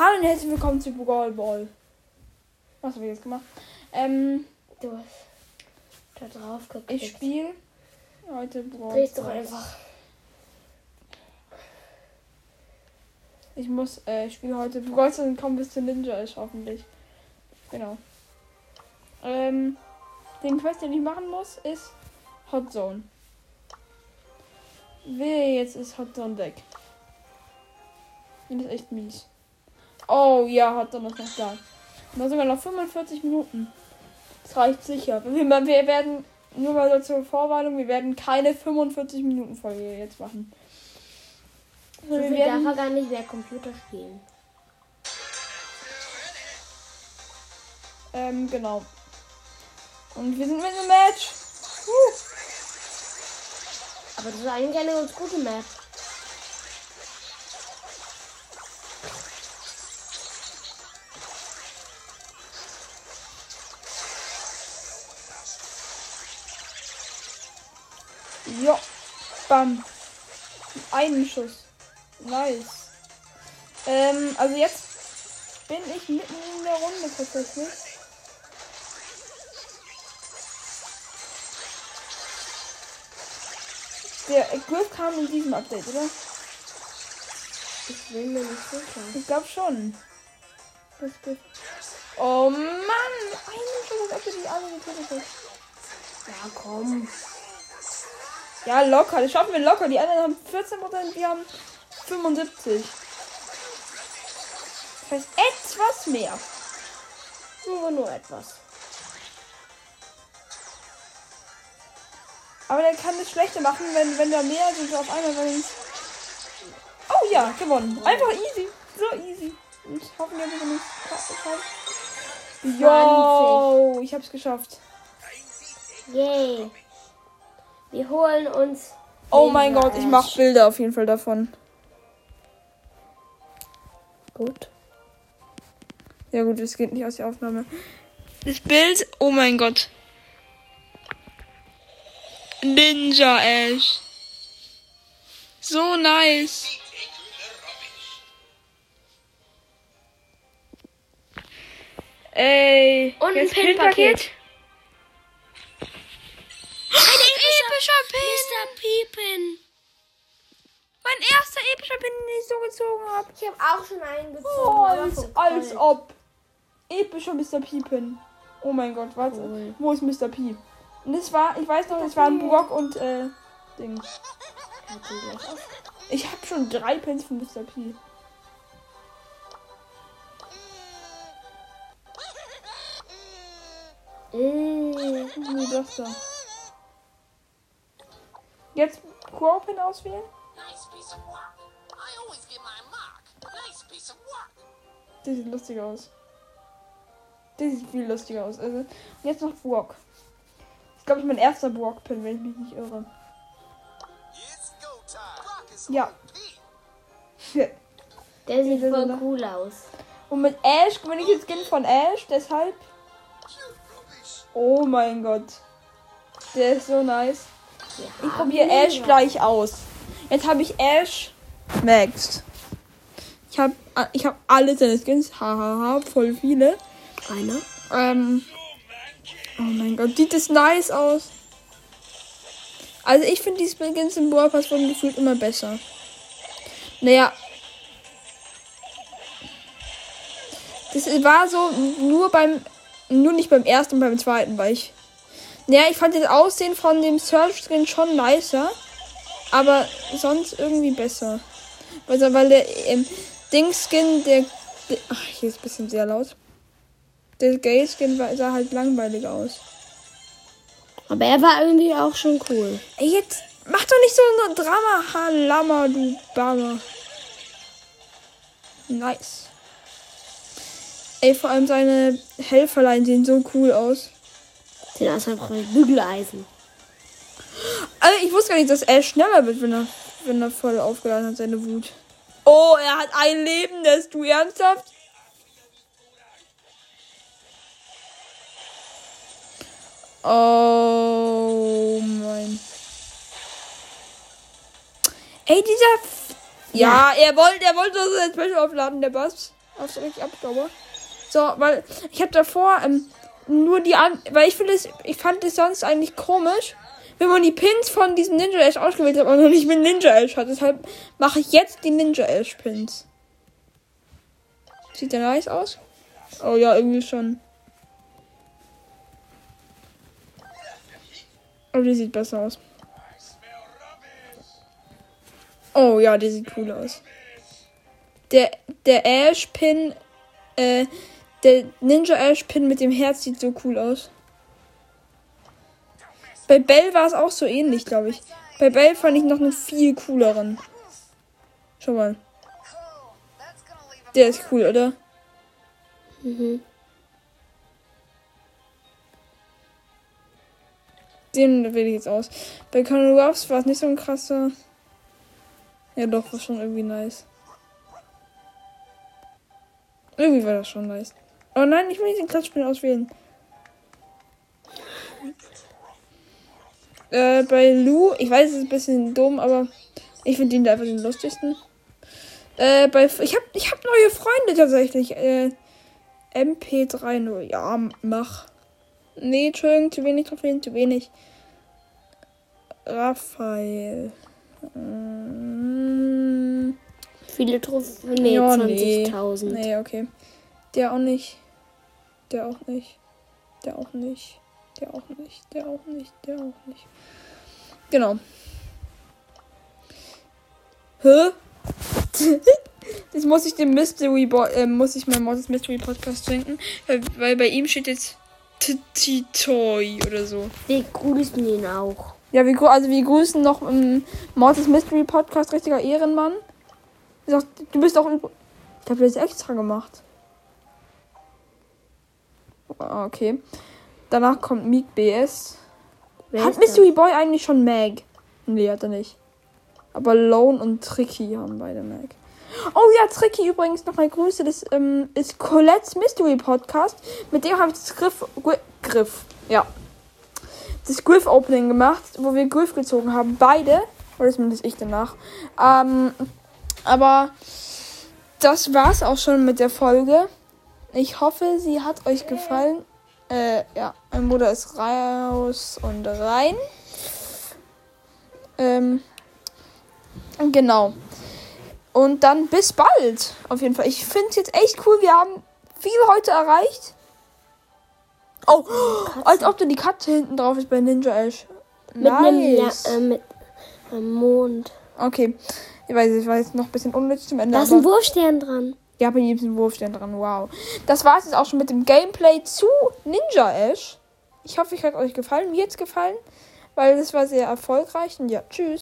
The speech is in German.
Hallo und herzlich willkommen zu Brawl Ball. Was habe ich jetzt gemacht? Ähm, Du hast da drauf geklickt. ich spiele heute Brawl Drehst doch einfach. Ich muss, äh, ich spiele heute Brawl und kommen bis zu Ninja ist hoffentlich. Genau. Ähm, den Quest, den ich machen muss, ist Hot Zone. Wehe, jetzt ist Hot Zone weg. Das ist echt mies. Oh ja, Zone ist noch da. Und da sogar noch 45 Minuten. Das reicht sicher. Wir, wir werden, nur mal so zur Vorwarnung, wir werden keine 45 Minuten Folge jetzt machen. So wir werden, darf er gar nicht mehr Computer spielen. ähm, genau. Und wir sind mit einem Match. Huh. Aber das ist eigentlich eine ganz gute Map. Ja. Bam. Einen Schuss. Nice. Ähm, also jetzt bin ich mitten in der Runde tatsächlich. Der Griff kam in diesem Update, oder? Ich bin mir nicht sicher. Ich glaube schon. Das Griff. Oh Mann! Einen Schuss, als ob du die alle getötet hast. Ja, komm. Ja, locker. Das schaffen wir locker. Die anderen haben 14%, wir haben 75. Das heißt etwas mehr. Nur nur etwas. Aber der kann es schlechter machen, wenn, wenn da mehr sind auf einmal. Wenn oh ja, gewonnen. Einfach easy. So easy. Und hoffen wir bitte nicht. Yo, ich hab's geschafft. Yay. Wir holen uns. Oh mein Gott, ich mach Ash. Bilder auf jeden Fall davon. Gut. Ja gut, es geht nicht aus der Aufnahme. Das Bild, oh mein Gott. Ninja Ash. So nice. Ey. Und ein Pin-Paket. Epischer Pin. Mr. Piepen. Mein erster epischer Pin, den ich so gezogen habe. Ich habe auch schon einen gezogen. Oh, als, ob. Epischer Mr. P-Pin. Oh mein Gott, warte. Cool. Wo ist Mr. P? Und das war, ich weiß noch, das waren Brock und äh, auf. Ich habe schon drei Pins von Mr. P. Mm. Nee, das da. Piece of work. Das sieht lustig aus. Das sieht viel lustiger aus. Also, und jetzt noch Brock. Das ist, glaube ich, mein erster Brock-Pin, wenn ich mich nicht irre. Ja. Der sieht voll Sache. cool aus. Und mit Ash gewinne ich den Skin von Ash, deshalb. Oh mein Gott. Der ist so nice. Ich probiere Ash gleich aus. Jetzt habe ich Ash maxed. Ich habe ich hab alle seine Skins. Hahaha, voll viele. Einer. Ähm. Oh mein Gott, sieht das nice aus. Also ich finde die Skins im Brawl Pass wurden gefühlt immer besser. Naja. Das war so nur beim. Nur nicht beim ersten und beim zweiten, weil ich. Naja, ich fand das Aussehen von dem Search Skin schon nicer. Aber sonst irgendwie besser. Also, weil der ähm, Ding-Skin, der. der ach, hier ist ein bisschen sehr laut. Der Gay-Skin war- sah halt langweilig aus. Aber er war irgendwie auch schon cool. Ey, jetzt mach doch nicht so ein Drama, Halama, du Bama. Nice. Ey, vor allem seine Helferlein sehen so cool aus. Aus wie ein Bügeleisen. Also ich wusste gar nicht, dass er schneller wird, wenn er, wenn er voll aufgeladen hat, seine Wut. Oh, er hat ein Leben, das du ernsthaft? Oh mein. Ey, dieser. F ja, er wollte, er wollte so sein Special aufladen, der Bass. Auf so richtig Abstauber. So, weil ich habe davor ähm, nur die an. Weil ich finde es. Ich fand es sonst eigentlich komisch, wenn man die Pins von diesem Ninja Ash ausgewählt hat, aber noch nicht mit Ninja Ash hat. Deshalb mache ich jetzt die Ninja Ash Pins. Sieht der nice aus? Oh ja, irgendwie schon. Oh, die sieht besser aus. Oh ja, die sieht cool aus. Der, der Ash-Pin, äh, der Ninja Ash-Pin mit dem Herz sieht so cool aus. Bei Bell war es auch so ähnlich, glaube ich. Bei Bell fand ich noch einen viel cooleren. Schau mal. Der ist cool, oder? Mhm. Den wähle ich jetzt aus. Bei Conor Ruffs war es nicht so ein krasser. Ja, doch, war schon irgendwie nice. Irgendwie war das schon nice. Oh nein, ich will nicht den Klatschspiel auswählen. Äh, bei Lou, ich weiß, es ist ein bisschen dumm, aber ich finde ihn einfach den lustigsten. Äh, bei, ich hab, ich hab neue Freunde tatsächlich. Äh, MP30, ja, mach. Nee, Entschuldigung, zu wenig Trophäen, zu wenig. Raphael. Mm, Viele Trophäen. Nee, ja, nee. 20.000. Nee, okay. Der auch nicht. Der auch nicht. Der auch nicht. Der auch nicht. Der auch nicht. Der auch nicht. Genau. Hä? Das muss ich dem Mystery Boy, äh, muss ich meinem Mortis Mystery Podcast schenken, weil, weil bei ihm steht jetzt Toy oder so. Wir grüßen ihn auch. Ja, wir, also wir grüßen noch im Mortis Mystery Podcast, richtiger Ehrenmann. Du bist auch. Ich habe das extra gemacht. Ah, Okay. Danach kommt Meek BS. Wer Hat ist das? Mystery Boy eigentlich schon Mag? Nee, hat er nicht. Aber Lone und Tricky haben beide Mag. Oh ja, Tricky übrigens nochmal Grüße. Das ähm, ist Colettes Mystery Podcast. Mit dem habe ich das Griff, Gri- Griff, ja. Das Griff Opening gemacht, wo wir Griff gezogen haben. Beide. Oder zumindest ich danach. Ähm, aber das war's auch schon mit der Folge. Ich hoffe, sie hat euch gefallen. Äh, ja, mein Bruder ist raus und rein. Ähm, genau. Und dann bis bald. Auf jeden Fall. Ich finde es jetzt echt cool. Wir haben viel heute erreicht. Oh, als ob da die Katze hinten drauf ist bei Ninja Ash. Mit einem ja, Nice. äh, mit einem Mond. Okay. Ich weiß, ich jetzt noch ein bisschen unnütz zum Ende. Da ist ein Wurfstern dran. Ja, bei ist ein Wurfstern dran. Wow. Das war es jetzt auch schon mit dem Gameplay zu Ninja Ash. Ich hoffe, es hat euch gefallen. Mir jetzt gefallen, weil das war sehr erfolgreich. Und ja, tschüss.